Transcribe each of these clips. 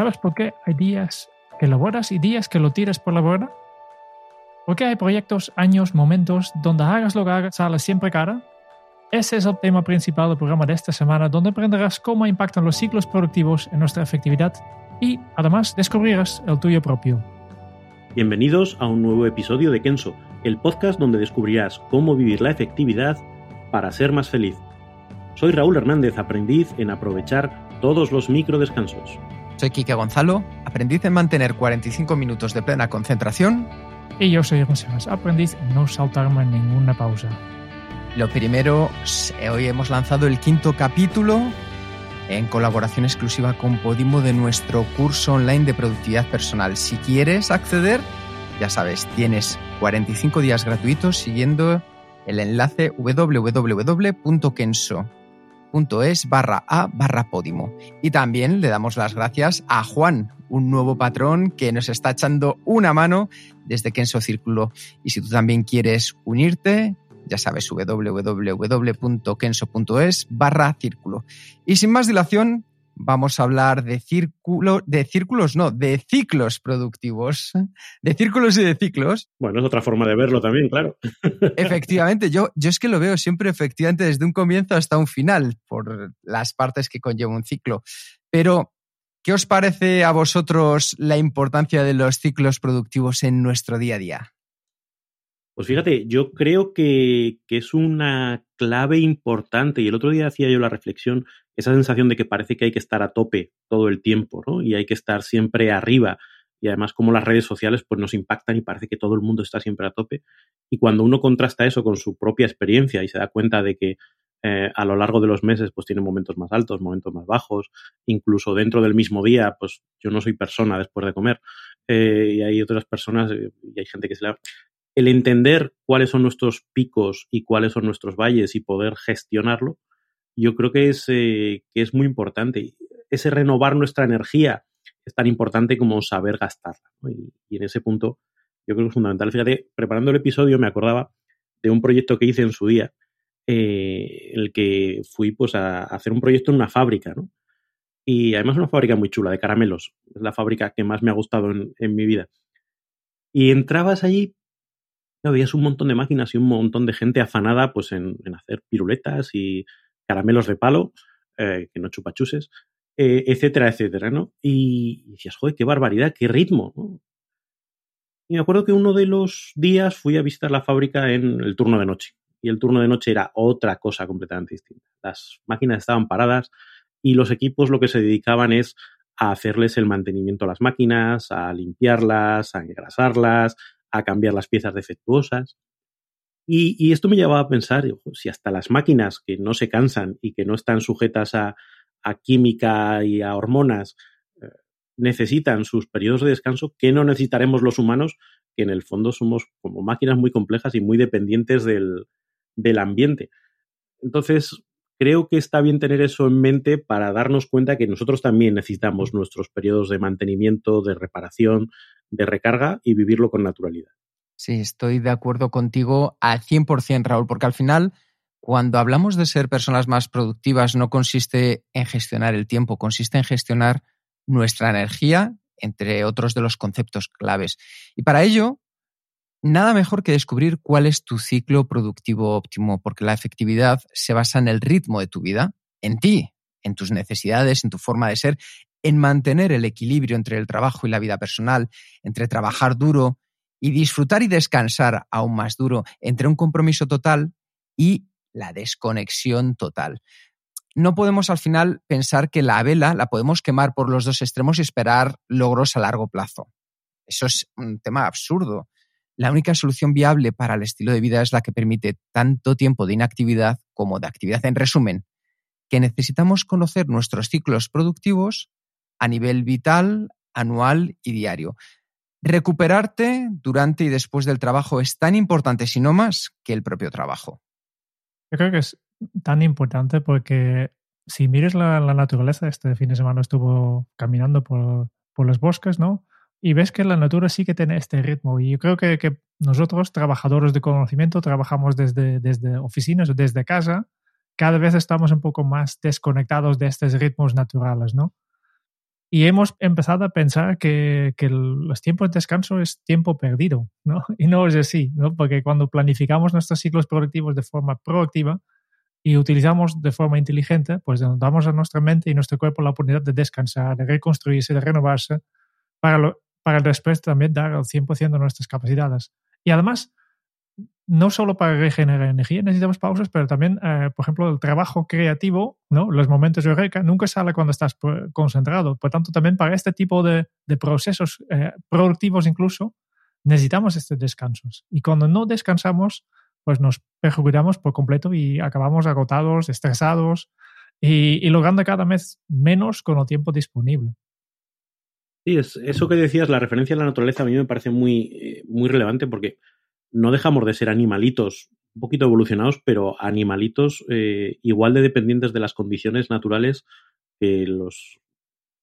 ¿Sabes por qué hay días que laboras y días que lo tiras por la borda? ¿Por qué hay proyectos, años, momentos donde hagas lo que hagas, sales siempre cara? Ese es el tema principal del programa de esta semana, donde aprenderás cómo impactan los ciclos productivos en nuestra efectividad y, además, descubrirás el tuyo propio. Bienvenidos a un nuevo episodio de Kenso, el podcast donde descubrirás cómo vivir la efectividad para ser más feliz. Soy Raúl Hernández, aprendiz en aprovechar todos los micro descansos. Soy Kike Gonzalo, aprendiz en mantener 45 minutos de plena concentración. Y yo soy José aprendiz en no saltarme ninguna pausa. Lo primero, hoy hemos lanzado el quinto capítulo en colaboración exclusiva con Podimo de nuestro curso online de productividad personal. Si quieres acceder, ya sabes, tienes 45 días gratuitos siguiendo el enlace www.kenso.es barra a barra Podimo. Y también le damos las gracias a Juan, un nuevo patrón que nos está echando una mano desde Kenso Círculo. Y si tú también quieres unirte, ya sabes, www.kenso.es barra círculo. Y sin más dilación, vamos a hablar de círculo, de círculos, no, de ciclos productivos, de círculos y de ciclos. Bueno, es otra forma de verlo también, claro. Efectivamente, yo, yo es que lo veo siempre efectivamente desde un comienzo hasta un final, por las partes que conlleva un ciclo. Pero, ¿qué os parece a vosotros la importancia de los ciclos productivos en nuestro día a día? Pues fíjate, yo creo que, es una clave importante y el otro día hacía yo la reflexión, esa sensación de que parece que hay que estar a tope todo el tiempo, ¿no? Y hay que estar siempre arriba. Y además como las redes sociales pues nos impactan y parece que todo el mundo está siempre a tope. Y cuando uno contrasta eso con su propia experiencia y se da cuenta de que eh, a lo largo de los meses pues tiene momentos más altos, momentos más bajos, incluso dentro del mismo día, pues yo no soy persona después de comer eh, y hay otras personas eh, y hay gente que se la el entender cuáles son nuestros picos y cuáles son nuestros valles y poder gestionarlo, yo creo que es, eh, que es muy importante. Ese renovar nuestra energía es tan importante como saber gastarla. Y, en ese punto yo creo que es fundamental. Fíjate, preparando el episodio me acordaba de un proyecto que hice en su día, eh, el que fui pues, a, hacer un proyecto en una fábrica, ¿no? Y además una fábrica muy chula, de caramelos. Es la fábrica que más me ha gustado en mi vida. Y entrabas allí veías un montón de máquinas y un montón de gente afanada pues en, hacer piruletas y caramelos de palo, eh, que no chupachuses, eh, etcétera, etcétera, ¿no? Y, decías, joder, qué barbaridad, qué ritmo, ¿no? Y me acuerdo que uno de los días fui a visitar la fábrica en el turno de noche. Y el turno de noche era otra cosa completamente distinta. Las máquinas estaban paradas y los equipos lo que se dedicaban es a hacerles el mantenimiento a las máquinas, a limpiarlas, a engrasarlas, a cambiar las piezas defectuosas. Y, esto me llevaba a pensar, si hasta las máquinas que no se cansan y que no están sujetas a, química y a hormonas eh, necesitan sus periodos de descanso, ¿qué no necesitaremos los humanos? Que en el fondo somos como máquinas muy complejas y muy dependientes del, del ambiente. Entonces, creo que está bien tener eso en mente para darnos cuenta que nosotros también necesitamos nuestros periodos de mantenimiento, de reparación, de recarga y vivirlo con naturalidad. Sí, estoy de acuerdo contigo al 100%, Raúl, porque al final, cuando hablamos de ser personas más productivas, no consiste en gestionar el tiempo, consiste en gestionar nuestra energía, entre otros de los conceptos claves. Y para ello, nada mejor que descubrir cuál es tu ciclo productivo óptimo, porque la efectividad se basa en el ritmo de tu vida, en ti, en tus necesidades, en tu forma de ser, en mantener el equilibrio entre el trabajo y la vida personal, entre trabajar duro y disfrutar y descansar aún más duro, entre un compromiso total y la desconexión total. No podemos al final pensar que la vela la podemos quemar por los dos extremos y esperar logros a largo plazo. Eso es un tema absurdo. la única solución viable para el estilo de vida es la que permite tanto tiempo de inactividad como de actividad. En resumen, que necesitamos conocer nuestros ciclos productivos a nivel vital, anual y diario. Recuperarte durante y después del trabajo es tan importante, si no más, que el propio trabajo. Yo creo que es tan importante porque si mires la, naturaleza, este fin de semana estuvo caminando por, por los bosques, ¿no? y ves que la natura sí que tiene este ritmo. Y yo creo que, que nosotros, trabajadores de conocimiento, trabajamos desde, desde oficinas o desde casa, cada vez estamos un poco más desconectados de estos ritmos naturales, ¿no? Y hemos empezado a pensar que, que los tiempos de descanso es tiempo perdido, ¿no? Y no es así, ¿no? Porque cuando planificamos nuestros ciclos productivos de forma proactiva y utilizamos de forma inteligente, pues damos a nuestra mente y nuestro cuerpo la oportunidad de descansar, de reconstruirse, de renovarse, para, lo, para después también dar al 100% de nuestras capacidades. Y además, no solo para regenerar energía necesitamos pausas, pero también, eh, por ejemplo, el trabajo creativo, ¿no? los momentos de eureka, nunca sale cuando estás concentrado. Por tanto, también para este tipo de, de procesos eh, productivos incluso, necesitamos estos descansos. Y cuando no descansamos, pues nos perjudicamos por completo y acabamos agotados, estresados y, y logrando cada vez menos con el tiempo disponible. Sí, es, eso que decías, la referencia a la naturaleza a mí me parece muy, eh, muy relevante porque no dejamos de ser animalitos un poquito evolucionados, pero animalitos eh, igual de dependientes de las condiciones naturales que los,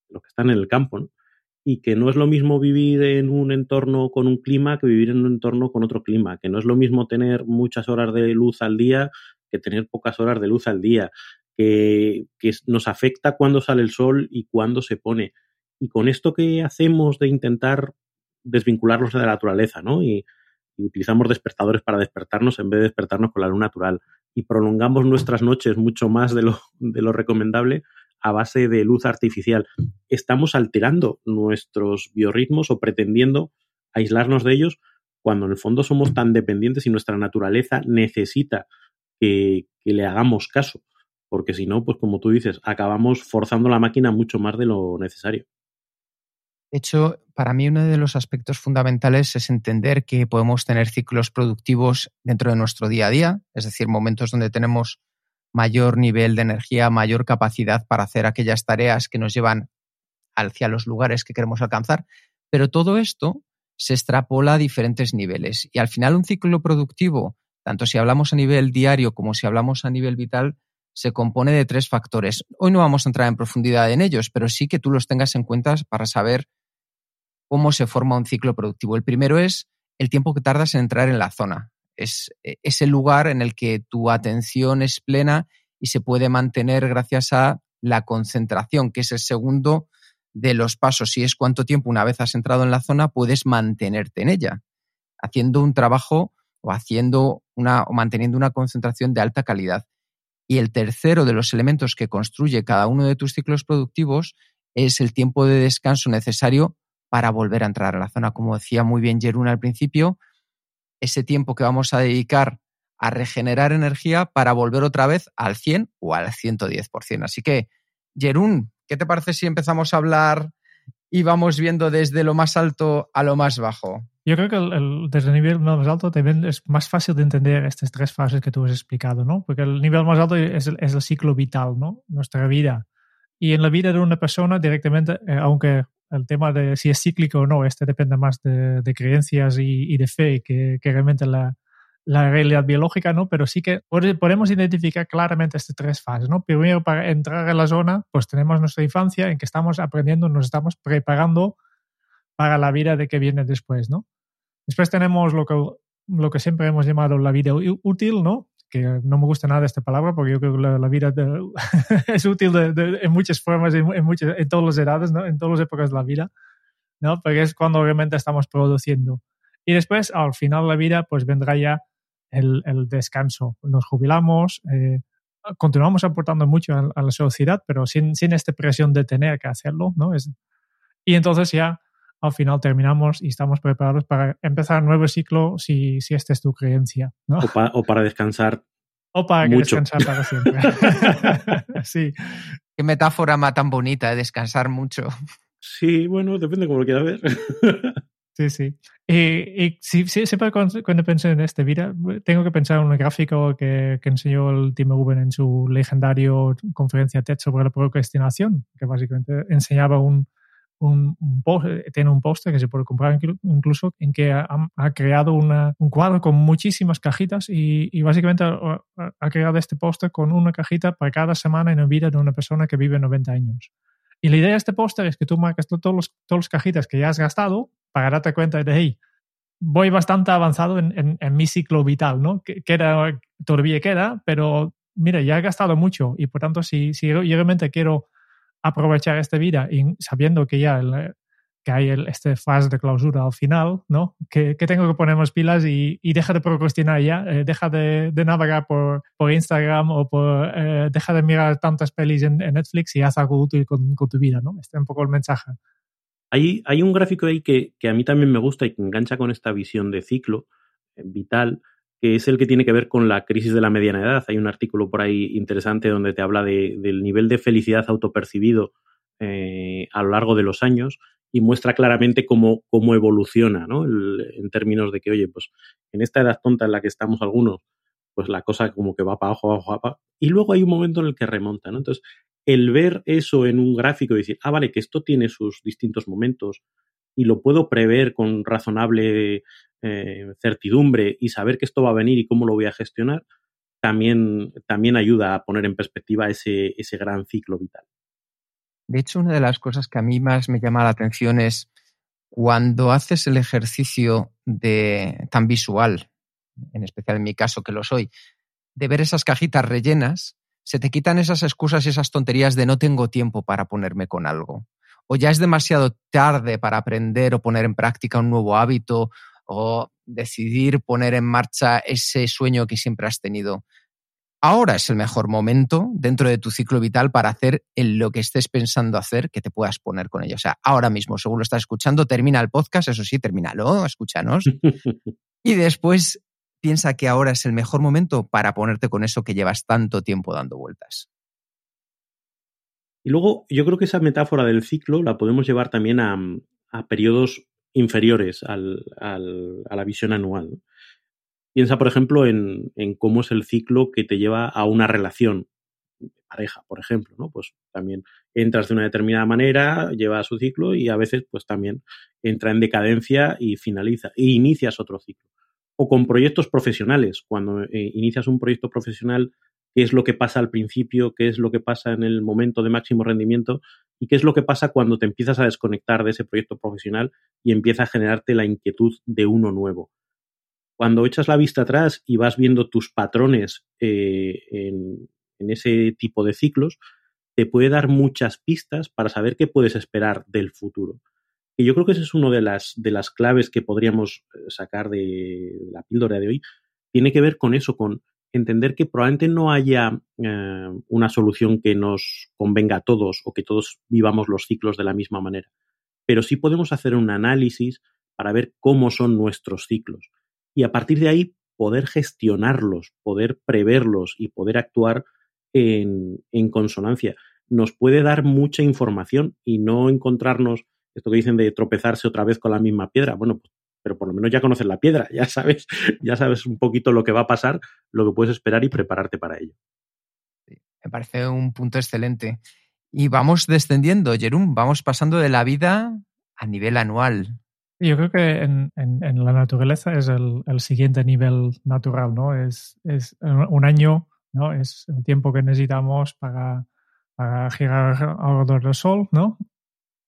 los que están en el campo. Y que no es lo mismo vivir en un entorno con un clima que vivir en un entorno con otro clima, que no es lo mismo tener muchas horas de luz al día que tener pocas horas de luz al día, que, que nos afecta cuando sale el sol y cuándo se pone y con esto que hacemos de intentar desvincularnos de la naturaleza, ¿no? Y, utilizamos despertadores para despertarnos en vez de despertarnos con la luz natural y prolongamos nuestras noches mucho más de lo, de lo recomendable a base de luz artificial. Estamos alterando nuestros biorritmos o pretendiendo aislarnos de ellos cuando en el fondo somos tan dependientes y nuestra naturaleza necesita que, que le hagamos caso. Porque si no, pues como tú dices, acabamos forzando la máquina mucho más de lo necesario. De hecho, para mí uno de los aspectos fundamentales es entender que podemos tener ciclos productivos dentro de nuestro día a día, es decir, momentos donde tenemos mayor nivel de energía, mayor capacidad para hacer aquellas tareas que nos llevan hacia los lugares que queremos alcanzar. Pero todo esto se extrapola a diferentes niveles y al final un ciclo productivo, tanto si hablamos a nivel diario como si hablamos a nivel vital, se compone de tres factores. Hoy no vamos a entrar en profundidad en ellos, pero sí que tú los tengas en cuenta para saber cómo se forma un ciclo productivo. El primero es el tiempo que tardas en entrar en la zona. Es e, ese lugar en el que tu atención es plena y se puede mantener gracias a la concentración, que es el segundo de los pasos. Y es cuánto tiempo una vez has entrado en la zona puedes mantenerte en ella, haciendo un trabajo o haciendo una o manteniendo una concentración de alta calidad. Y el tercero de los elementos que construye cada uno de tus ciclos productivos es el tiempo de descanso necesario para volver a entrar a la zona. Como decía muy bien Jerún al principio, ese tiempo que vamos a dedicar a regenerar energía para volver otra vez al 100 o al 110%. Así que, Jerún, ¿qué te parece si empezamos a hablar y vamos viendo desde lo más alto a lo más bajo? Yo creo que desde el nivel más alto es más fácil de entender estas tres fases que tú has explicado, ¿no? Porque el nivel más alto es el, es el ciclo vital, ¿no? Nuestra vida. Y en la vida de una persona directamente, eh, aunque el tema de si es cíclico o no, este depende más de, creencias y, de fe que, realmente la, realidad biológica, ¿no? Pero sí que podemos identificar claramente estas tres fases, ¿no? Primero, para entrar en la zona, pues tenemos nuestra infancia en que estamos aprendiendo, nos estamos preparando para la vida de que viene después, ¿no? Después tenemos lo que, lo que siempre hemos llamado la vida útil, ¿no? Que no me gusta nada esta palabra porque yo creo que la, vida es útil en muchas formas, en, en, en todas las edades, ¿no? en todas las épocas de la vida, ¿no? porque es cuando realmente estamos produciendo. Y después, al final de la vida, pues vendrá ya el, el descanso. Nos jubilamos, eh, continuamos aportando mucho a, la sociedad, pero sin, sin esta presión de tener que hacerlo. ¿no? Es, y entonces ya al final terminamos y estamos preparados para empezar un nuevo ciclo si, si esta es tu creencia. ¿no? O, para descansar. O para descansar para siempre. sí. Qué metáfora más tan bonita, de descansar mucho. Sí, bueno, depende como lo quieras ver. Sí, sí. Y, siempre cuando, pienso en este vida, tengo que pensar en un gráfico que, que enseñó el Tim Uben en su legendario conferencia TED sobre la procrastinación, que básicamente enseñaba un, un, tiene un póster que se puede comprar incluso en que ha, creado un cuadro con muchísimas cajitas y, básicamente ha, creado este póster con una cajita para cada semana en la vida de una persona que vive 90 años. Y la idea de este póster es que tú marcas todos los, todas las cajitas que ya has gastado para darte cuenta de, hey, voy bastante avanzado en, mi ciclo vital, ¿no? Que, queda, todavía queda, pero mira, ya he gastado mucho y por tanto, si, si yo realmente quiero aprovechar esta vida y sabiendo que ya que hay el, este fase de clausura al final, ¿no? Que, que tengo que ponernos pilas y, y, deja de procrastinar ya, eh, deja de, de, navegar por, por Instagram o por, eh, deja de mirar tantas pelis en, Netflix y haz algo útil con, con, tu vida, ¿no? Este es un poco el mensaje. Hay, hay un gráfico ahí que, que, a mí también me gusta y que engancha con esta visión de ciclo eh, vital, que es el que tiene que ver con la crisis de la mediana edad. Hay un artículo por ahí interesante donde te habla de, del nivel de felicidad autopercibido eh, a lo largo de los años y muestra claramente cómo, cómo evoluciona, ¿no? en términos de que, oye, pues en esta edad tonta en la que estamos algunos, pues la cosa como que va para abajo, abajo, abajo, y luego hay un momento en el que remonta, ¿no? Entonces, el ver eso en un gráfico y decir, ah, vale, que esto tiene sus distintos momentos y lo puedo prever con razonable eh, certidumbre y saber que esto va a venir y cómo lo voy a gestionar, también, también ayuda a poner en perspectiva ese, ese gran ciclo vital. De hecho, una de las cosas que a mí más me llama la atención es cuando haces el ejercicio de tan visual, en especial en mi caso que lo soy, de ver esas cajitas rellenas, se te quitan esas excusas y esas tonterías de no tengo tiempo para ponerme con algo. O ya es demasiado tarde para aprender o poner en práctica un nuevo hábito o decidir poner en marcha ese sueño que siempre has tenido. Ahora es el mejor momento dentro de tu ciclo vital para hacer lo que estés pensando hacer que te puedas poner con ello. O sea, ahora mismo, según lo estás escuchando, termina el podcast, eso sí, termínalo, escúchanos. y después piensa que ahora es el mejor momento para ponerte con eso que llevas tanto tiempo dando vueltas. Y luego yo creo que esa metáfora del ciclo la podemos llevar también a, a periodos inferiores al, al, a la visión anual. Piensa, por ejemplo, en, en, cómo es el ciclo que te lleva a una relación pareja, por ejemplo, ¿no? Pues también entras de una determinada manera, lleva su ciclo y a veces pues también entra en decadencia y finaliza, e inicias otro ciclo. O con proyectos profesionales, cuando eh, inicias un proyecto profesional qué es lo que pasa al principio, qué es lo que pasa en el momento de máximo rendimiento y qué es lo que pasa cuando te empiezas a desconectar de ese proyecto profesional y empieza a generarte la inquietud de uno nuevo. Cuando echas la vista atrás y vas viendo tus patrones eh, en, ese tipo de ciclos, te puede dar muchas pistas para saber qué puedes esperar del futuro. Y yo creo que esa es una de las, de las claves que podríamos eh, sacar de la píldora de hoy. Tiene que ver con eso, con entender que probablemente no haya eh, una solución que nos convenga a todos o que todos vivamos los ciclos de la misma manera, pero sí podemos hacer un análisis para ver cómo son nuestros ciclos y a partir de ahí poder gestionarlos, poder preverlos y poder actuar en, en consonancia. Nos puede dar mucha información y no encontrarnos esto que dicen de tropezarse otra vez con la misma piedra. Bueno, pues pero por lo menos ya conoces la piedra, ya sabes, ya sabes un poquito lo que va a pasar, lo que puedes esperar y prepararte para ello. me parece un punto excelente. Y vamos descendiendo, Jerum, vamos pasando de la vida a nivel anual. Yo creo que en, la naturaleza es el, siguiente nivel natural, ¿no? Es, es, un año, ¿no? Es el tiempo que necesitamos para, para girar alrededor del Sol, ¿no?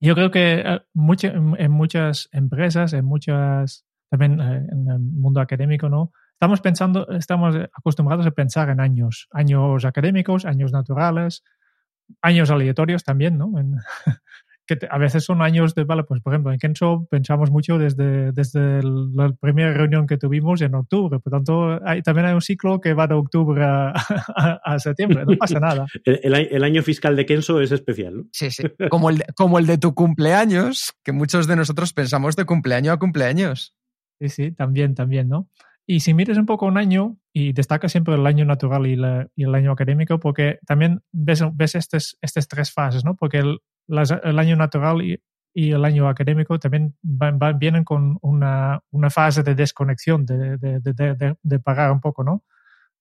Yo creo que eh, en muchas empresas, en muchas, también eh, en el mundo académico, ¿no? Estamos pensando, estamos acostumbrados a pensar en años, años académicos, años naturales, años aleatorios también, ¿no? que a veces son años de, vale, pues por ejemplo, en Kenso pensamos mucho desde, desde la primera reunión que tuvimos en octubre, por tanto, hay, también hay un ciclo que va de octubre a, septiembre, no pasa nada. el, el, año fiscal de Kenso es especial, ¿no? Sí, sí, como el, como el de tu cumpleaños, que muchos de nosotros pensamos de cumpleaños a cumpleaños. Sí, sí, también, también, ¿no? Y si mires un poco un año, y destaca siempre el año natural y, y el año académico, porque también ves, ves estas, estas tres fases, ¿no? Porque el, el año natural y el año académico también van, vienen con una, una, fase de desconexión, de, de, de, de, parar un poco, ¿no?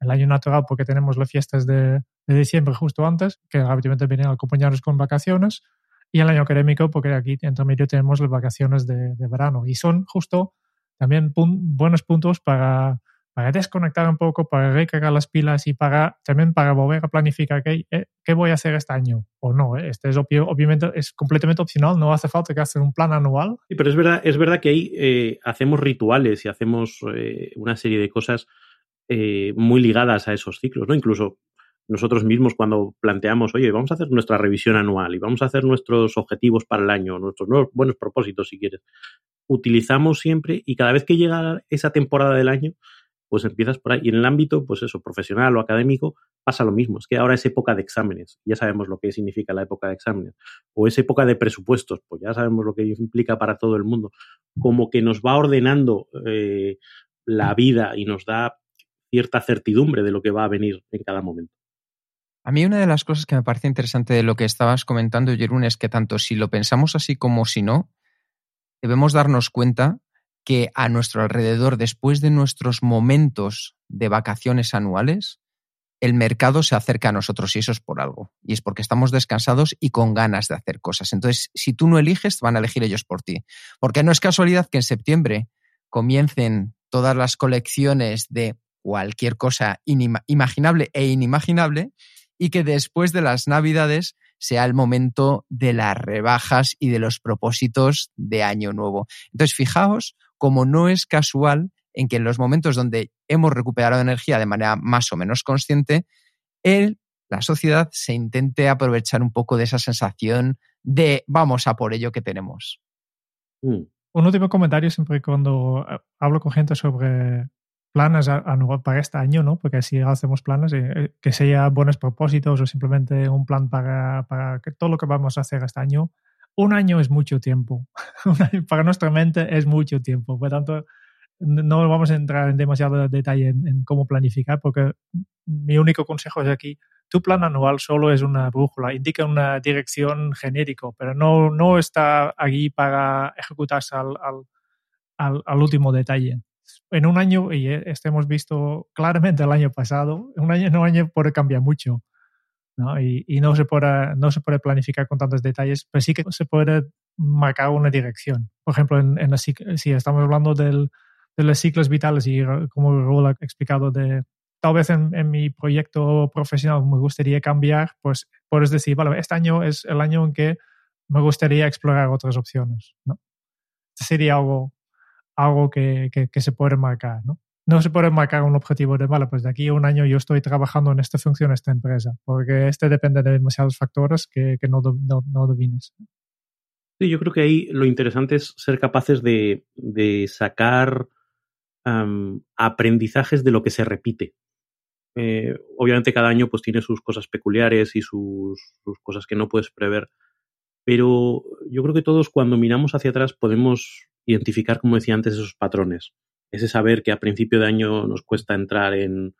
El año natural porque tenemos las fiestas de, diciembre justo antes, que habitualmente vienen acompañados con vacaciones, y el año académico porque aquí entre medio tenemos las vacaciones de, verano. Y son justo también buenos puntos para para desconectar un poco, para recargar las pilas y para también para volver a planificar qué, eh, qué voy a hacer este año o no. Eh. Este es obviamente es completamente opcional, no hace falta que hacer un plan anual. Sí, pero es verdad, es verdad que ahí eh, hacemos rituales y hacemos una serie de cosas muy ligadas a esos ciclos, ¿no? Incluso nosotros mismos cuando planteamos, oye, vamos a hacer nuestra revisión anual y vamos a hacer nuestros objetivos para el año, nuestros buenos propósitos, si quieres, utilizamos siempre y cada vez que llega esa temporada del año, pues empiezas por ahí. Y en el ámbito, pues eso, profesional o académico, pasa lo mismo. Es que ahora es época de exámenes, ya sabemos lo que significa la época de exámenes. O es época de presupuestos, pues ya sabemos lo que implica para todo el mundo. Como que nos va ordenando eh, la vida y nos da cierta certidumbre de lo que va a venir en cada momento. A mí una de las cosas que me parece interesante de lo que estabas comentando, Jerún, es que tanto si lo pensamos así como si no, debemos darnos cuenta que a nuestro alrededor, después de nuestros momentos de vacaciones anuales, el mercado se acerca a nosotros y eso es por algo. Y es porque estamos descansados y con ganas de hacer cosas. Entonces, si tú no eliges, van a elegir ellos por ti. Porque no es casualidad que en septiembre comiencen todas las colecciones de cualquier cosa imaginable e inimaginable y que después de las navidades sea el momento de las rebajas y de los propósitos de año nuevo. Entonces, fijaos como no es casual en que en los momentos donde hemos recuperado energía de manera más o menos consciente, él, la sociedad se intente aprovechar un poco de esa sensación de vamos a por ello que tenemos. Mm. Un último comentario siempre cuando eh, hablo con gente sobre planes para este año, ¿no? Porque si hacemos planes, eh, eh, que sea buenos propósitos o simplemente un plan para, para todo lo que vamos a hacer este año, un año es mucho tiempo. Para nuestra mente es mucho tiempo. Por tanto, no vamos a entrar en demasiado detalle en, cómo planificar, porque mi único consejo es aquí, tu plan anual solo es una brújula, indica una dirección genérico, pero no, no está aquí para ejecutarse al, al, al, último detalle. En un año, y este hemos visto claramente el año pasado, un año en un año puede cambiar mucho. ¿No? Y, y, no, se puede, no se puede planificar con tantos detalles, pero sí que se puede marcar una dirección. Por ejemplo, en, en si estamos hablando del, de los ciclos vitales y como Raúl ha explicado, de tal vez en, en, mi proyecto profesional me gustaría cambiar, pues puedes decir, vale, este año es el año en que me gustaría explorar otras opciones. ¿no? Sería algo, algo que, que, que se puede marcar. ¿no? No se puede marcar un objetivo de, vale, pues de aquí a un año yo estoy trabajando en esta función, esta empresa, porque este depende de demasiados factores que, que no, no, no domines. Sí, yo creo que ahí lo interesante es ser capaces de, de sacar aprendizajes de lo que se repite. Eh, obviamente cada año pues tiene sus cosas peculiares y sus, cosas que no puedes prever, pero yo creo que todos cuando miramos hacia atrás podemos identificar, como decía antes, esos patrones ese saber que a principio de año nos cuesta entrar en,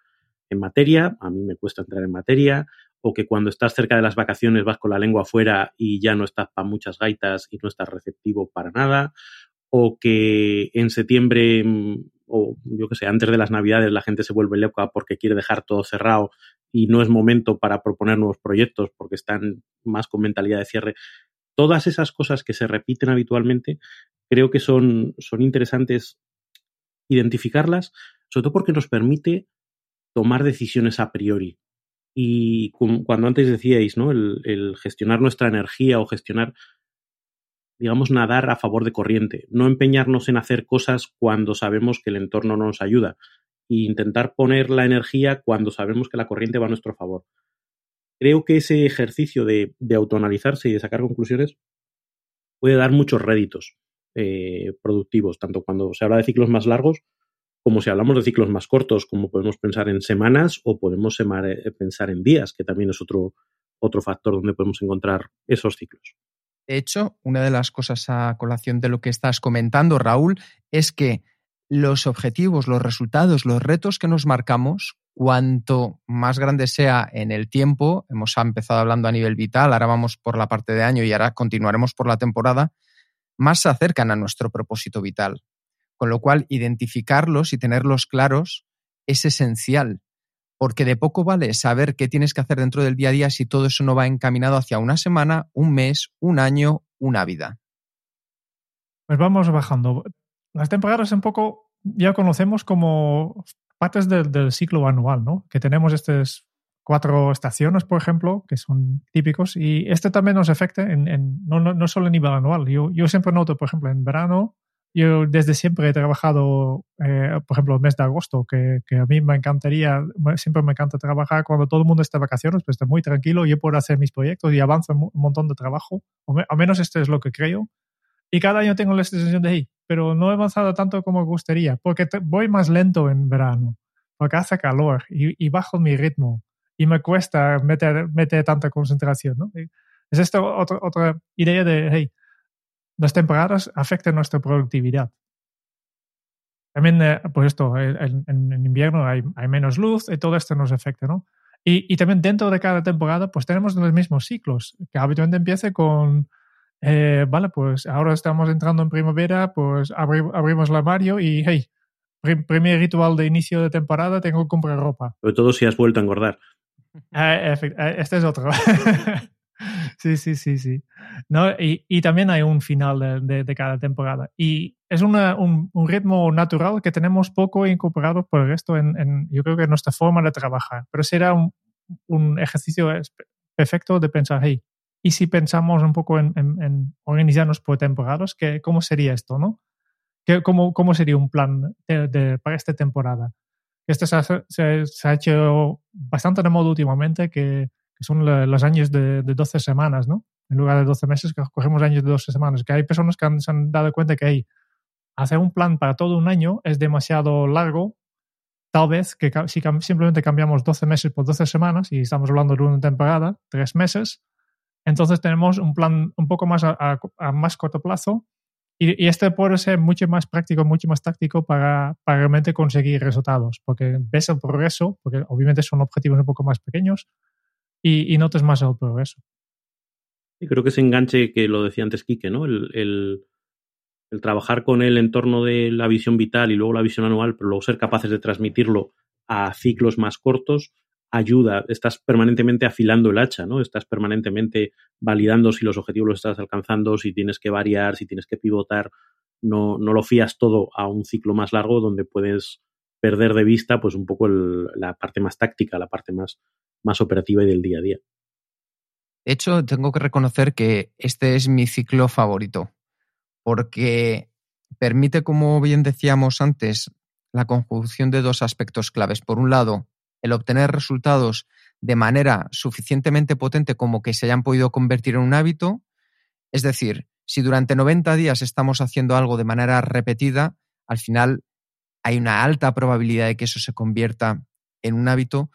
en materia, a mí me cuesta entrar en materia, o que cuando estás cerca de las vacaciones vas con la lengua afuera y ya no estás para muchas gaitas y no estás receptivo para nada, o que en septiembre mm, o yo que sé, antes de las navidades la gente se vuelve loca porque quiere dejar todo cerrado y no es momento para proponer nuevos proyectos porque están más con mentalidad de cierre. Todas esas cosas que se repiten habitualmente creo que son, son interesantes identificarlas, sobre todo porque nos permite tomar decisiones a priori. Y cuando antes decíais, ¿no? El, gestionar nuestra energía o gestionar, digamos, nadar a favor de corriente. No empeñarnos en hacer cosas cuando sabemos que el entorno no nos ayuda. E intentar poner la energía cuando sabemos que la corriente va a nuestro favor. Creo que ese ejercicio de, de autoanalizarse y de sacar conclusiones puede dar muchos réditos. Eh, productivos, tanto cuando se habla de ciclos más largos como si hablamos de ciclos más cortos, como podemos pensar en semanas o podemos eh, pensar en días, que también es otro, otro factor donde podemos encontrar esos ciclos. De hecho, una de las cosas a colación de lo que estás comentando, Raúl, es que los objetivos, los resultados, los retos que nos marcamos, cuanto más grande sea en el tiempo, hemos empezado hablando a nivel vital, ahora vamos por la parte de año y ahora continuaremos por la temporada, más se acercan a nuestro propósito vital. Con lo cual, identificarlos y tenerlos claros es esencial, porque de poco vale saber qué tienes que hacer dentro del día a día si todo eso no va encaminado hacia una semana, un mes, un año, una vida. Pues vamos bajando. Las temporadas un poco ya conocemos como partes del, ciclo anual, ¿no? Que tenemos estas cuatro estaciones, por ejemplo, que son típicos, y este también nos afecta en, no, no, solo a nivel anual. Yo, yo siempre noto, por ejemplo, en verano, yo desde siempre he trabajado, eh, por ejemplo, el mes de agosto, que, que, a mí me encantaría, siempre me encanta trabajar cuando todo el mundo está de vacaciones, pues está muy tranquilo, yo puedo hacer mis proyectos y avanzo un montón de trabajo, o al menos esto es lo que creo. Y cada año tengo la sensación de, hey, pero no he avanzado tanto como me gustaría, porque voy más lento en verano, porque hace calor y, bajo mi ritmo y me cuesta meter, meter tanta concentración. ¿no? Es esta otra, otra idea de, hey, las temporadas afectan nuestra productividad. También, eh, pues esto, en, invierno hay, hay, menos luz y todo esto nos afecta, ¿no? Y, y, también dentro de cada temporada, pues tenemos los mismos ciclos, que habitualmente empieza con eh, vale, pues ahora estamos entrando en primavera, pues abrimos el armario y, hey, primer ritual de inicio de temporada, tengo que comprar ropa. Sobre todo si has vuelto a engordar. Eh, eh, este es otro. sí, sí, sí, sí. ¿No? Y, y también hay un final de, de, cada temporada. Y es una, un, un, ritmo natural que tenemos poco incorporado por el resto en, en, yo creo que en nuestra forma de trabajar. Pero será un, un ejercicio perfecto de pensar, hey, y si pensamos un poco en, en, organizarnos por temporadas, ¿qué, ¿cómo sería esto? ¿no? ¿Qué, cómo, ¿Cómo sería un plan de, para esta temporada? Esto se ha, hecho bastante de modo últimamente, que, son los años de, de, 12 semanas, ¿no? En lugar de 12 meses, cogemos años de 12 semanas. Que hay personas que se han dado cuenta que hay, hacer un plan para todo un año es demasiado largo. Tal vez que si simplemente cambiamos 12 meses por 12 semanas y estamos hablando de una temporada, tres meses, entonces tenemos un plan un poco más a, más corto plazo y, este puede ser mucho más práctico, mucho más táctico para, para, realmente conseguir resultados, porque ves el progreso, porque obviamente son objetivos un poco más pequeños y, y notas más el progreso. Y creo que ese enganche que lo decía antes Quique, ¿no? El, el, el, trabajar con el entorno de la visión vital y luego la visión anual, pero luego ser capaces de transmitirlo a ciclos más cortos, ayuda, estás permanentemente afilando el hacha, ¿no? Estás permanentemente validando si los objetivos los estás alcanzando, si tienes que variar, si tienes que pivotar, no, no lo fías todo a un ciclo más largo donde puedes perder de vista pues un poco el, la parte más táctica, la parte más, más operativa y del día a día. De hecho, tengo que reconocer que este es mi ciclo favorito, porque permite, como bien decíamos antes, la conjunción de dos aspectos claves. Por un lado, el obtener resultados de manera suficientemente potente como que se hayan podido convertir en un hábito. Es decir, si durante 90 días estamos haciendo algo de manera repetida, al final hay una alta probabilidad de que eso se convierta en un hábito.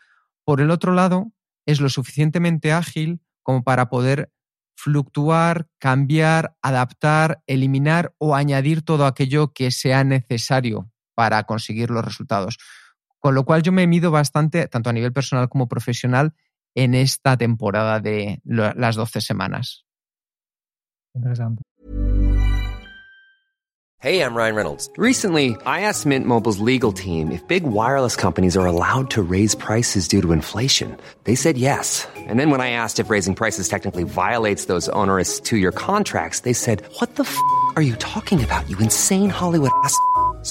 Por el otro lado, es lo suficientemente ágil como para poder fluctuar, cambiar, adaptar, eliminar o añadir todo aquello que sea necesario para conseguir los resultados. Con lo cual yo me mido bastante, tanto a nivel personal como profesional, en esta temporada de las 12 semanas. Interesante. Hey, I'm Ryan Reynolds. Recently, I asked Mint Mobile's legal team if big wireless companies are allowed to raise prices due to inflation. They said yes. And then when I asked if raising prices technically violates those onerous two-year contracts, they said, "What the f*** are you talking about? You insane Hollywood ass."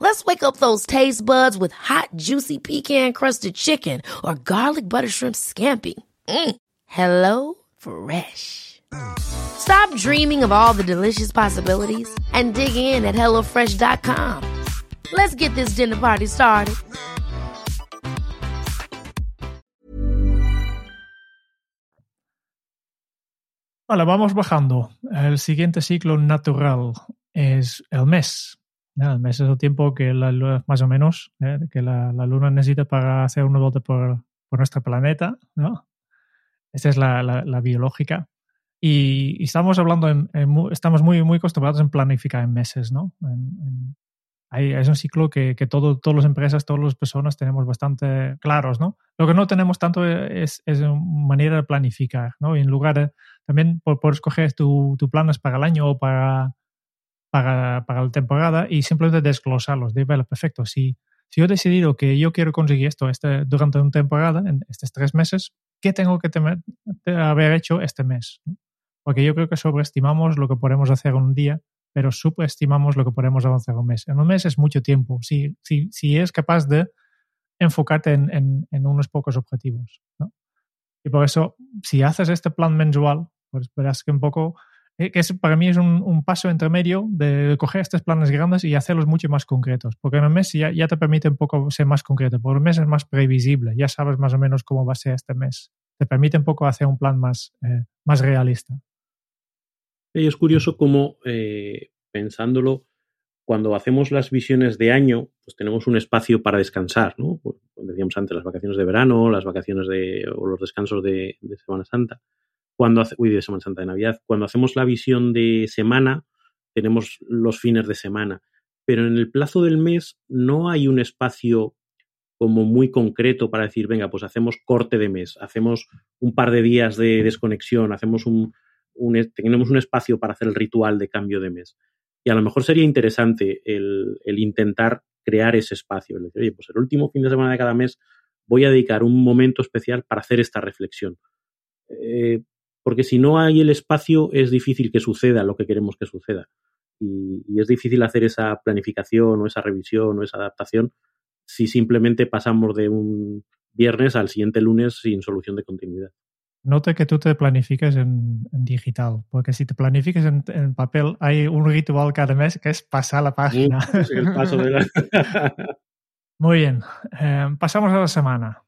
Let's wake up those taste buds with hot, juicy pecan crusted chicken or garlic butter shrimp scampi. Mm. Hello Fresh. Stop dreaming of all the delicious possibilities and dig in at HelloFresh.com. Let's get this dinner party started. Vale, vamos bajando. El siguiente ciclo natural es el mes. El mes es el tiempo que la luna, más o menos, ¿eh? que la, la, luna necesita para hacer una vuelta por, por nuestro planeta, ¿no? Esta es la, la biológica. Y, y, estamos hablando, en, en, estamos muy, muy acostumbrados en planificar en meses, ¿no? En, hay, es un ciclo que, que todo, todas las empresas, todas las personas tenemos bastante claros, ¿no? Lo que no tenemos tanto es, es manera de planificar, ¿no? Y en lugar de, también por, por escoger tu, tu planes para el año o para, para, para la temporada y simplemente desglosarlos, de, perfecto, si, si yo he decidido que yo quiero conseguir esto este, durante una temporada, en estos tres meses, ¿qué tengo que temer, haber hecho este mes? Porque yo creo que sobreestimamos lo que podemos hacer en un día pero subestimamos lo que podemos avanzar un mes. En un mes es mucho tiempo, si, si, si es capaz de enfocarte en, en, en unos pocos objetivos. ¿no? Y por eso, si haces este plan mensual, pues verás que un poco, que es, para mí es un, un, paso intermedio de coger estos planes grandes y hacerlos mucho más concretos, porque en un mes ya, ya te permite un poco ser más concreto, por un mes es más previsible, ya sabes más o menos cómo va a ser este mes, te permite un poco hacer un plan más, eh, más realista. Y es curioso cómo, eh, pensándolo, cuando hacemos las visiones de año, pues tenemos un espacio para descansar, ¿no? Pues, decíamos antes, las vacaciones de verano, las vacaciones de, o los descansos de, de Semana Santa. Cuando hace, uy, de Semana Santa de Navidad. Cuando hacemos la visión de semana, tenemos los fines de semana. Pero en el plazo del mes no hay un espacio como muy concreto para decir, venga, pues hacemos corte de mes, hacemos un par de días de desconexión, hacemos un, tenemos un espacio para hacer el ritual de cambio de mes. Y a lo mejor sería interesante el, el intentar crear ese espacio. El decir, oye, pues el último fin de semana de cada mes voy a dedicar un momento especial para hacer esta reflexión. Eh, porque si no hay el espacio es difícil que suceda lo que queremos que suceda. Y, y, es difícil hacer esa planificación o esa revisión o esa adaptación si simplemente pasamos de un viernes al siguiente lunes sin solución de continuidad. Note que tú te planifiques en, en digital, porque si te planificas en, en, papel, hay un ritual cada mes que es pasar la página. Sí, el paso de la... Muy bien, eh, pasamos a la semana.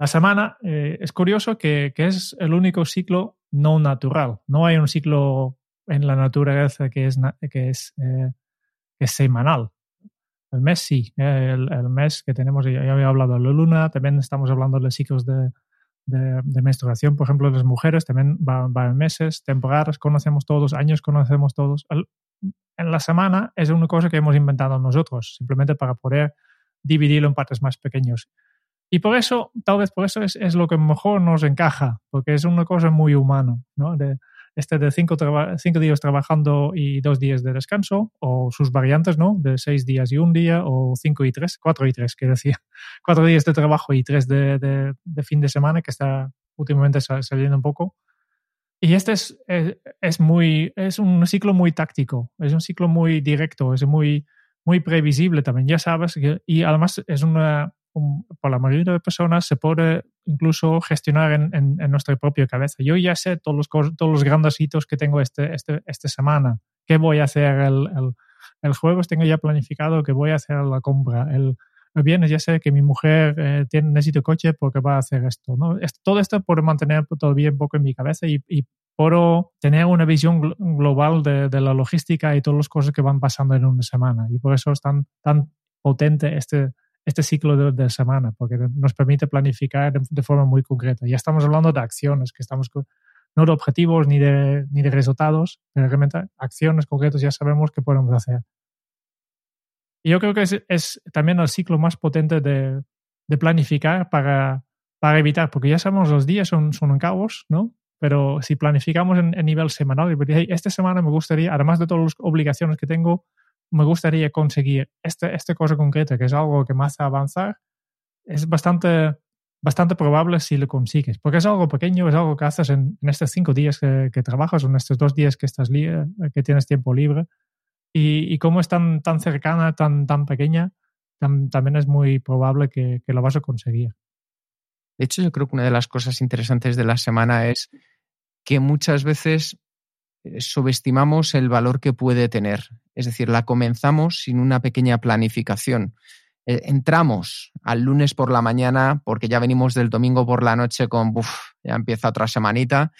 La semana eh, es curioso que, que, es el único ciclo no natural. No hay un ciclo en la naturaleza que es, eh, que es semanal. El mes sí, eh, el, mes que tenemos, ya había hablado de la luna, también estamos hablando de ciclos de, de, menstruación, por ejemplo, las mujeres también van, va en meses, temporadas conocemos todos, años conocemos todos. En la semana es una cosa que hemos inventado nosotros, simplemente para poder dividirlo en partes más pequeños. Y por eso, tal vez por eso es, es lo que mejor nos encaja, porque es una cosa muy humana, ¿no? De, este de cinco, cinco, días trabajando y dos días de descanso, o sus variantes, ¿no? De seis días y un día, o cinco y tres, cuatro y tres, que decía, cuatro días de trabajo y tres de, de, de fin de semana, que está últimamente saliendo un poco. Y este es, es, es, muy, es un ciclo muy táctico, es un ciclo muy directo, es muy, muy previsible también, ya sabes, que, y además es una, un, por la mayoría de personas se puede incluso gestionar en, en, en, nuestra propia cabeza. Yo ya sé todos los, todos los grandes hitos que tengo este, este, esta semana, qué voy a hacer el, el, el, jueves, tengo ya planificado que voy a hacer la compra, el, el viernes ya sé que mi mujer eh, tiene, necesita coche porque va a hacer esto. ¿no? Todo esto por mantener todavía un poco en mi cabeza y, y por tener una visión global de, de, la logística y todas las cosas que van pasando en una semana. Y por eso es tan, tan potente este, este ciclo de, de, semana, porque nos permite planificar de, de, forma muy concreta. Ya estamos hablando de acciones, que estamos no de objetivos ni de, ni de resultados, pero realmente acciones concretas ya sabemos qué podemos hacer. Y yo creo que es, es también el ciclo más potente de, de planificar para, para, evitar, porque ya sabemos los días son, son en caos, ¿no? Pero si planificamos en, en nivel semanal, y hey, esta semana me gustaría, además de todas las obligaciones que tengo, me gustaría conseguir esta este cosa concreta, que es algo que hace avanzar, es bastante, bastante probable si lo consigues, porque es algo pequeño, es algo que haces en, estos cinco días que, trabajas o en estos dos días que, estás que tienes tiempo libre. Y, y como es tan, tan cercana, tan, tan pequeña, tam, también es muy probable que, que lo vas a conseguir. De hecho, yo creo que una de las cosas interesantes de la semana es que muchas veces eh, subestimamos el valor que puede tener. Es decir, la comenzamos sin una pequeña planificación. Eh, entramos al lunes por la mañana porque ya venimos del domingo por la noche con, uf, ya empieza otra semanita.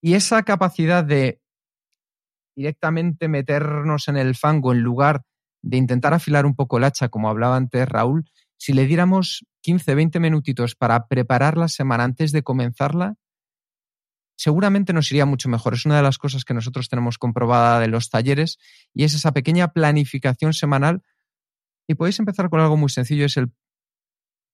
Y esa capacidad de directamente meternos en el fango en lugar de intentar afilar un poco el hacha, como hablaba antes Raúl, si le diéramos 15, 20 minutitos para preparar la semana antes de comenzarla, seguramente nos iría mucho mejor. Es una de las cosas que nosotros tenemos comprobada de los talleres y es esa pequeña planificación semanal. Y podéis empezar con algo muy sencillo, es el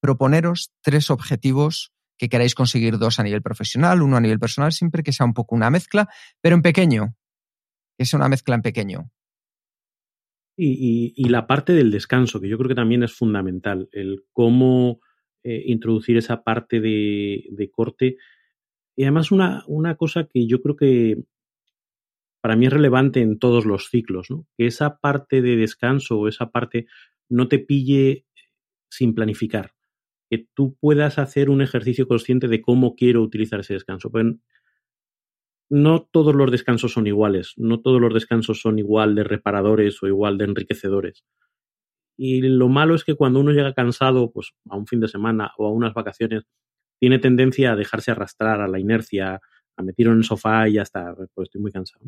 proponeros tres objetivos que queráis conseguir, dos a nivel profesional, uno a nivel personal, siempre que sea un poco una mezcla, pero en pequeño, que sea una mezcla en pequeño. Y, la parte del descanso, que yo creo que también es fundamental, el cómo eh, introducir esa parte de, de corte y además una, una cosa que yo creo que para mí es relevante en todos los ciclos, ¿no? que esa parte de descanso o esa parte no te pille sin planificar, que tú puedas hacer un ejercicio consciente de cómo quiero utilizar ese descanso. No todos los descansos son iguales, no todos los descansos son igual de reparadores o igual de enriquecedores. Y lo malo es que cuando uno llega cansado, pues a un fin de semana o a unas vacaciones, tiene tendencia a dejarse arrastrar a la inercia, a meterlo en el sofá y ya está, pues estoy muy cansado.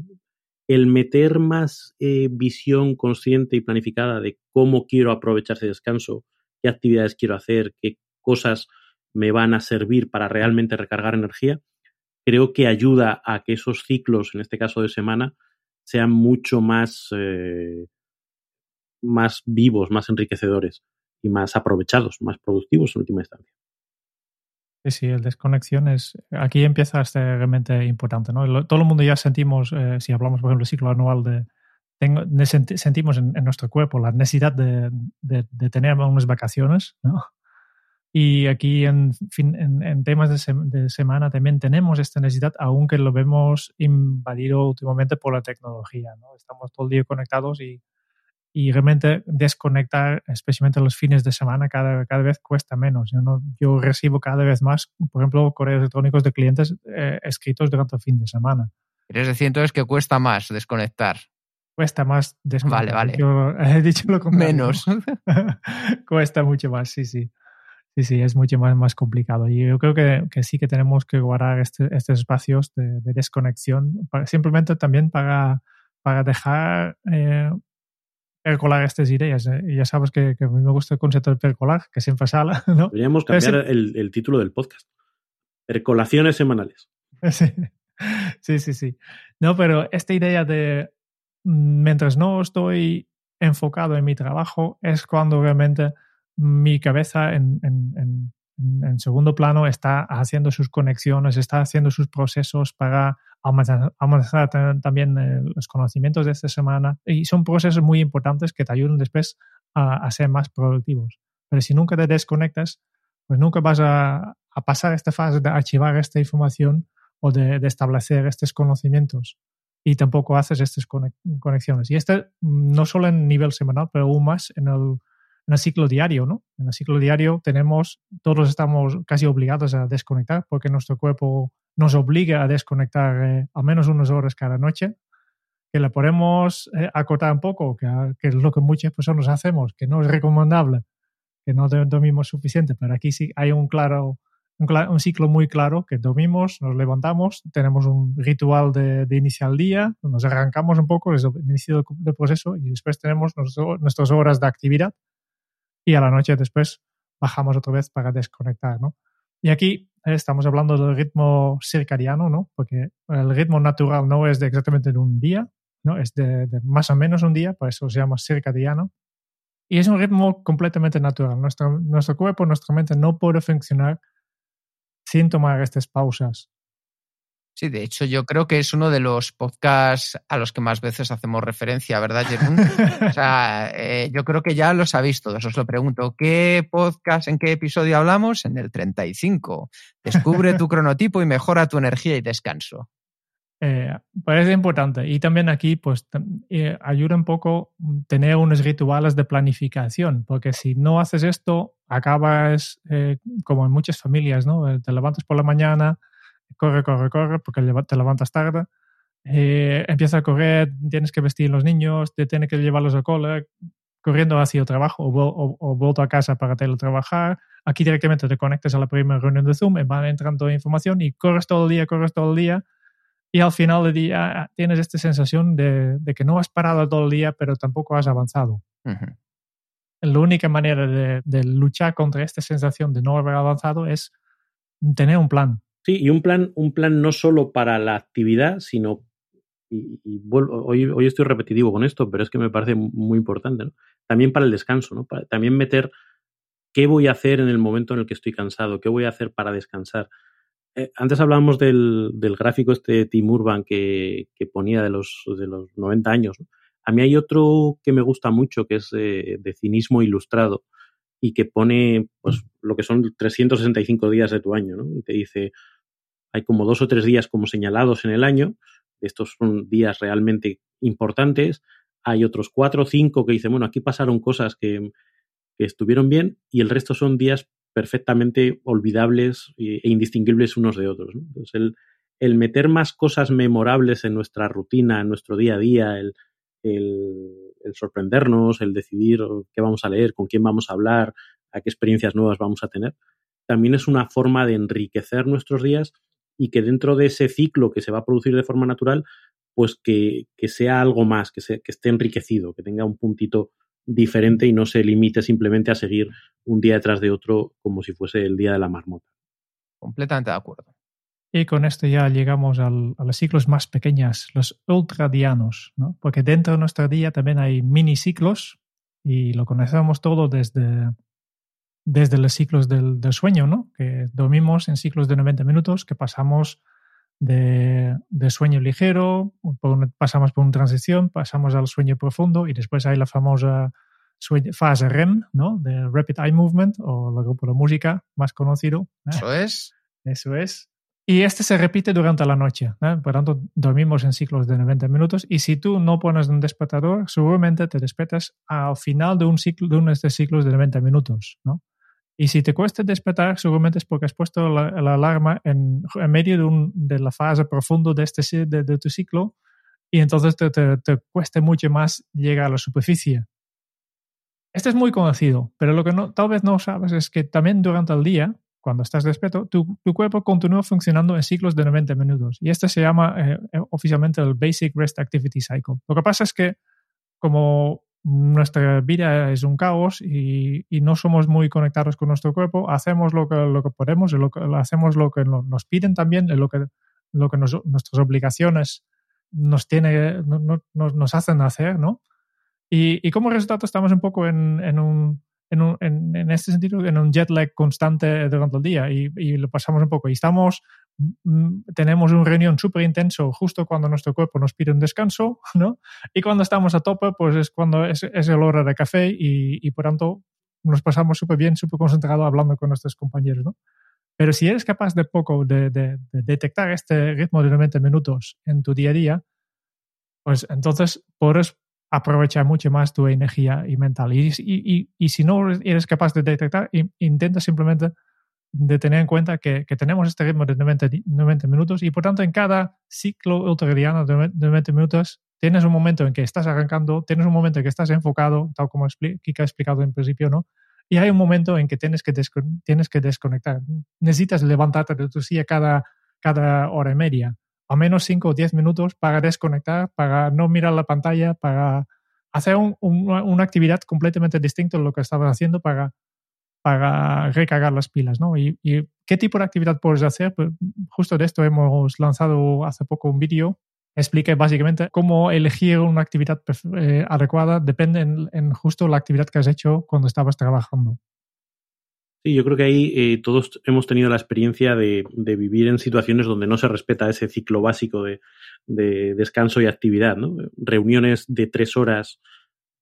El meter más eh, visión consciente y planificada de cómo quiero aprovechar ese descanso, qué actividades quiero hacer, qué cosas me van a servir para realmente recargar energía, creo que ayuda a que esos ciclos, en este caso de semana, sean mucho más, eh, más vivos, más enriquecedores y más aprovechados, más productivos en última instancia. Sí, sí, el desconexión es. Aquí empieza ser realmente importante. ¿no? Todo el mundo ya sentimos, eh, si hablamos, por ejemplo, del ciclo anual, de, tengo, sentimos en, nuestro cuerpo la necesidad de, de, tener unas vacaciones. ¿no? Y aquí en, en, temas de, semana también tenemos esta necesidad, aunque lo vemos invadido últimamente por la tecnología. ¿no? Estamos todo el día conectados y y realmente desconectar, especialmente los fines de semana, cada, cada vez cuesta menos. Yo, no, yo recibo cada vez más, por ejemplo, correos electrónicos de clientes eh, escritos durante el fin de semana. ¿Quieres decir entonces que cuesta más desconectar? Cuesta más desconectar. Vale, vale. Yo he dicho lo contrario. Menos. cuesta mucho más, sí, sí. Sí, sí, es mucho más, más complicado. Y yo creo que, que sí que tenemos que guardar este, estos espacios de, desconexión, simplemente también para, para dejar eh, percolar estas ideas. ¿eh? Y ya sabes que, a mí me gusta el concepto del percolar, que siempre sale. ¿no? Deberíamos cambiar el, título del podcast. Percolaciones semanales. Sí. sí, sí, No, pero esta idea de mientras no estoy enfocado en mi trabajo es cuando realmente mi cabeza en, en segundo plano está haciendo sus conexiones, está haciendo sus procesos para almacenar, también eh, los conocimientos de esta semana y son procesos muy importantes que te ayudan después a, ser más productivos. Pero si nunca te desconectas, pues nunca vas a, pasar esta fase de archivar esta información o de, establecer estos conocimientos y tampoco haces estas conexiones. Y este no solo en nivel semanal, pero aún más en el, en el ciclo diario, ¿no? En el ciclo diario tenemos, todos estamos casi obligados a desconectar porque nuestro cuerpo nos obliga a desconectar eh, al menos unas horas cada noche, que la podemos eh, acotar un poco, que, que, es lo que muchas personas hacemos, que no es recomendable, que no dormimos suficiente, pero aquí sí hay un claro, un, ciclo muy claro, que dormimos, nos levantamos, tenemos un ritual de, de iniciar el día, nos arrancamos un poco desde el inicio del, proceso y después tenemos nuestras horas de actividad y a la noche después bajamos otra vez para desconectar, ¿no? Y aquí estamos hablando del ritmo circadiano, ¿no? Porque el ritmo natural no es de exactamente un día, ¿no? Es de, más o menos un día, por eso se llama circadiano. Y es un ritmo completamente natural. Nuestro, nuestro cuerpo, nuestra mente no puede funcionar sin tomar estas pausas Sí, de hecho, yo creo que es uno de los podcasts a los que más veces hacemos referencia, ¿verdad, Jerón? o sea, eh, yo creo que ya lo sabéis todos. Os lo pregunto, ¿qué podcast, en qué episodio hablamos? En el 35. Descubre tu cronotipo y mejora tu energía y descanso. Eh, parece importante. Y también aquí, pues, eh, ayuda un poco tener unos rituales de planificación, porque si no haces esto, acabas eh, como en muchas familias, ¿no? Te levantas por la mañana, corre, corre, corre, porque te levantas tarde, eh, empieza a correr, tienes que vestir a los niños, te tienes que llevarlos a cola, corriendo hacia el trabajo o, o, vuelto a casa para teletrabajar. Aquí directamente te conectas a la primera reunión de Zoom, van entrando información y corres todo el día, corres todo el día. y al final del día tienes esta sensación de, que no has parado todo el día, pero tampoco has avanzado. La única manera de, luchar contra esta sensación de no haber avanzado es tener un plan. Sí, y un plan, un plan no solo para la actividad, sino, y, hoy, hoy estoy repetitivo con esto, pero es que me parece muy importante, también para el descanso, ¿no? también meter qué voy a hacer en el momento en el que estoy cansado, qué voy a hacer para descansar. Eh, antes hablábamos del, gráfico este Tim Urban que, ponía de los, de los 90 años. A mí hay otro que me gusta mucho, que es eh, de cinismo ilustrado y que pone pues, lo que son 365 días de tu año. ¿no? Y te dice, hay como dos o tres días como señalados en el año. Estos son días realmente importantes. Hay otros cuatro o cinco que dicen, bueno, aquí pasaron cosas que, estuvieron bien y el resto son días perfectamente olvidables e indistinguibles unos de otros. Entonces, el, meter más cosas memorables en nuestra rutina, en nuestro día a día, el, sorprendernos, el decidir qué vamos a leer, con quién vamos a hablar, a qué experiencias nuevas vamos a tener, también es una forma de enriquecer nuestros días y que dentro de ese ciclo que se va a producir de forma natural, pues que, sea algo más, que, que esté enriquecido, que tenga un puntito diferente y no se limite simplemente a seguir un día detrás de otro como si fuese el día de la marmota. Completamente de acuerdo. Y con esto ya llegamos a los ciclos más pequeños, los ultradianos, ¿no? porque dentro de nuestro día también hay mini ciclos y lo conocemos todo desde, desde los ciclos del, del sueño, ¿no? que dormimos en ciclos de 90 minutos, que pasamos de, sueño ligero, pasamos por una transición, pasamos al sueño profundo y después hay la famosa fase REM, ¿no? De Rapid Eye Movement o el grupo de música más conocido. ¿eh? Eso es. Eso es. Y este se repite durante la noche. ¿eh? Por tanto, dormimos en ciclos de 90 minutos y si tú no pones un despertador, seguramente te despiertas al final de un ciclo de uno de estos ciclos de 90 minutos. ¿no? Y si te cuesta despertar, seguramente es porque has puesto la, alarma en, medio de, un, de, la fase profunda de, este, de, de tu ciclo y entonces te, te, te, cuesta mucho más llegar a la superficie. Este es muy conocido, pero lo que no, tal vez no sabes es que también durante el día, cuando estás despierto, tu, tu cuerpo continúa funcionando en ciclos de 90 minutos. Y este se llama eh, eh, oficialmente el Basic Rest Activity Cycle. Lo que pasa es que como nuestra vida es un caos y, no somos muy conectados con nuestro cuerpo, hacemos lo que, lo que podemos, lo que, hacemos lo que nos piden también, lo que, lo que nuestras obligaciones nos, tiene, nos, hacen hacer, ¿no? Y, como resultado estamos un poco en, en un, en, en, este sentido, en un jet lag constante durante el día y, y lo pasamos un poco. Y estamos Mm, tenemos un reunión súper intenso justo cuando nuestro cuerpo nos pide un descanso, ¿no? Y cuando estamos a tope, pues es cuando es, es el hora de café y, y por tanto nos pasamos súper bien, súper concentrado hablando con nuestros compañeros, ¿no? Pero si eres capaz de poco de, de, detectar este ritmo de 90 minutos en tu día a día, pues entonces puedes aprovechar mucho más tu energía y mental. Y, y, y si no eres capaz de detectar, intenta simplemente de tener en cuenta que, que tenemos este ritmo de 90, 90, minutos y por tanto en cada ciclo ultradiano de 90 minutos tienes un momento en que estás arrancando, tienes un momento en que estás enfocado, tal como Kika ha explicado en principio, ¿no? Y hay un momento en que tienes que, tienes que desconectar. Necesitas levantarte de tu silla cada, cada hora y media, al menos 5 o 10 minutos para desconectar, para no mirar la pantalla, para hacer un, una actividad completamente distinta de lo que estabas haciendo, para para recargar las pilas, ¿no? ¿Y, qué tipo de actividad puedes hacer? Pues justo de esto hemos lanzado hace poco un vídeo. Explique básicamente cómo elegir una actividad eh, adecuada depende en, justo la actividad que has hecho cuando estabas trabajando. Sí, yo creo que ahí eh, todos hemos tenido la experiencia de, vivir en situaciones donde no se respeta ese ciclo básico de, de descanso y actividad, ¿no? Reuniones de tres horas,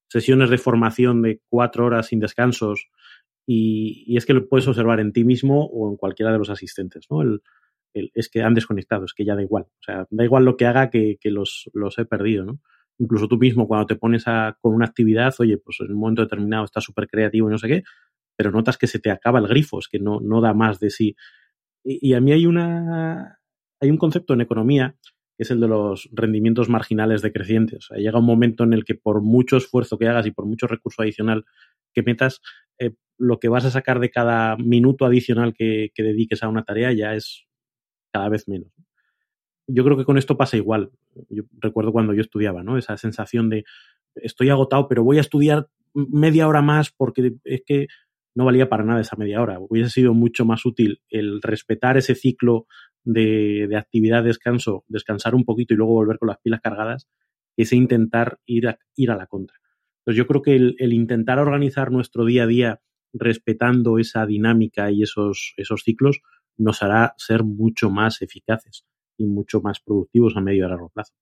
sesiones de formación de cuatro horas sin descansos, y, es que lo puedes observar en ti mismo o en cualquiera de los asistentes, ¿no? El, es que han desconectado, es que ya da igual. O sea, da igual lo que haga que, los, los, he perdido, ¿no? Incluso tú mismo, cuando te pones a, con una actividad, oye, pues en un momento determinado estás súper creativo y no sé qué, pero notas que se te acaba el grifo, es que no, no da más de sí. Y, a mí hay una hay un concepto en economía que es el de los rendimientos marginales decrecientes. Llega un momento en el que por mucho esfuerzo que hagas y por mucho recurso adicional que metas, eh, lo que vas a sacar de cada minuto adicional que, dediques a una tarea ya es cada vez menos. yo creo que con esto pasa igual. Recuerdo cuando yo estudiaba, ¿no? Esa sensación de estoy agotado, pero voy a estudiar media hora más porque es que no valía para nada esa media hora. Hubiese sido mucho más útil el respetar ese ciclo de, de actividad, descanso, descansar un poquito y luego volver con las pilas cargadas, que ese intentar ir a, ir a la contra. Entonces yo creo que el, el, intentar organizar nuestro día a día respetando esa dinámica y esos, esos ciclos nos hará ser mucho más eficaces y mucho más productivos a medio y largo plazo.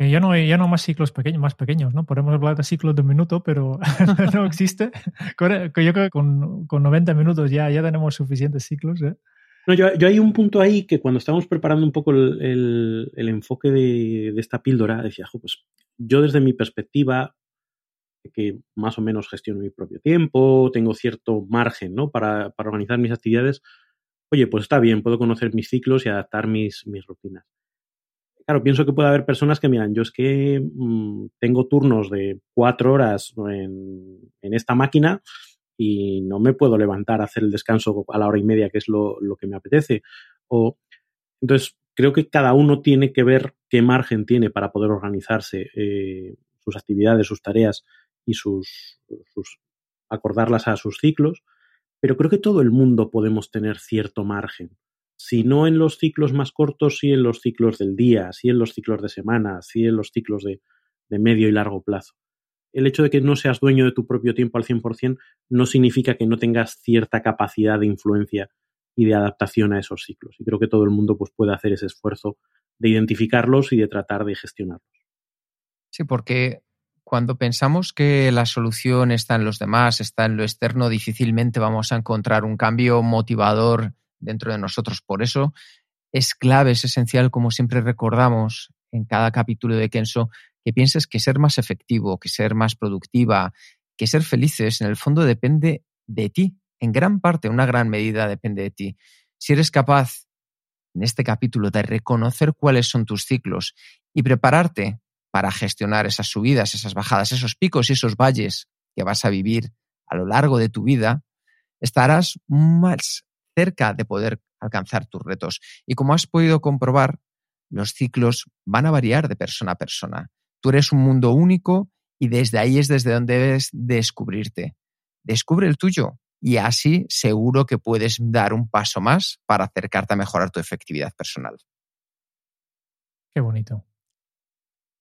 Ya no, ya no más ciclos pequeños, más pequeños, ¿no? Podemos hablar de ciclos de un minuto, pero no existe. Yo creo que con, con 90 minutos ya, ya tenemos suficientes ciclos. ¿eh? No, yo, yo, hay un punto ahí que cuando estábamos preparando un poco el, el, enfoque de, de, esta píldora, decía, pues yo desde mi perspectiva, que más o menos gestiono mi propio tiempo, tengo cierto margen ¿no? para, para organizar mis actividades, oye, pues está bien, puedo conocer mis ciclos y adaptar mis, mis rutinas claro, pienso que puede haber personas que miran, yo es que mmm, tengo turnos de cuatro horas en, esta máquina y no me puedo levantar a hacer el descanso a la hora y media, que es lo, que me apetece. Entonces, creo que cada uno tiene que ver qué margen tiene para poder organizarse eh, sus actividades, sus tareas y sus, sus acordarlas a sus ciclos, pero creo que todo el mundo podemos tener cierto margen si no en los ciclos más cortos, sí en los ciclos del día, sí en los ciclos de semana, sí en los ciclos de, de medio y largo plazo. El hecho de que no seas dueño de tu propio tiempo al 100% no significa que no tengas cierta capacidad de influencia y de adaptación a esos ciclos. Y creo que todo el mundo pues, puede hacer ese esfuerzo de identificarlos y de tratar de gestionarlos. Sí, porque cuando pensamos que la solución está en los demás, está en lo externo, difícilmente vamos a encontrar un cambio motivador dentro de nosotros. Por eso es clave, es esencial, como siempre recordamos en cada capítulo de Kenso, que pienses que ser más efectivo, que ser más productiva, que ser felices, en el fondo depende de ti. En gran parte, una gran medida depende de ti. Si eres capaz, en este capítulo, de reconocer cuáles son tus ciclos y prepararte para gestionar esas subidas, esas bajadas, esos picos y esos valles que vas a vivir a lo largo de tu vida, estarás más cerca de poder alcanzar tus retos. Y como has podido comprobar, los ciclos van a variar de persona a persona. Tú eres un mundo único y desde ahí es desde donde debes descubrirte. Descubre el tuyo y así seguro que puedes dar un paso más para acercarte a mejorar tu efectividad personal. Qué bonito.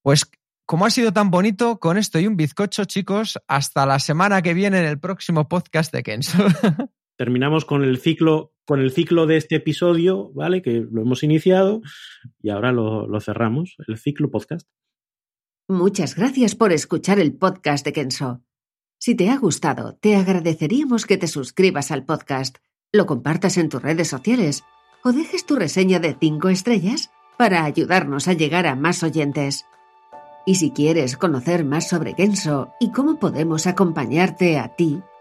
Pues como ha sido tan bonito, con esto y un bizcocho, chicos, hasta la semana que viene en el próximo podcast de Kenzo. terminamos con el ciclo con el ciclo de este episodio, ¿vale? Que lo hemos iniciado y ahora lo, cerramos, el ciclo podcast. Muchas gracias por escuchar el podcast de Kenso. Si te ha gustado, te agradeceríamos que te suscribas al podcast, lo compartas en tus redes sociales o dejes tu reseña de 5 estrellas para ayudarnos a llegar a más oyentes. Y si quieres conocer más sobre Kenso y cómo podemos acompañarte a ti,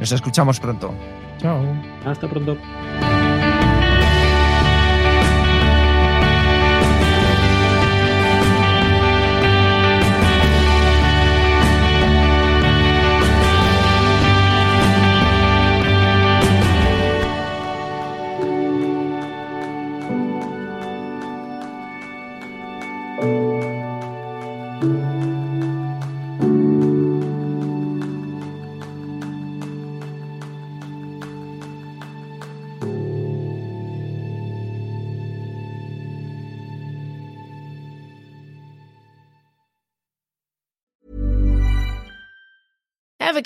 Nos escuchamos pronto. Chao. Hasta pronto.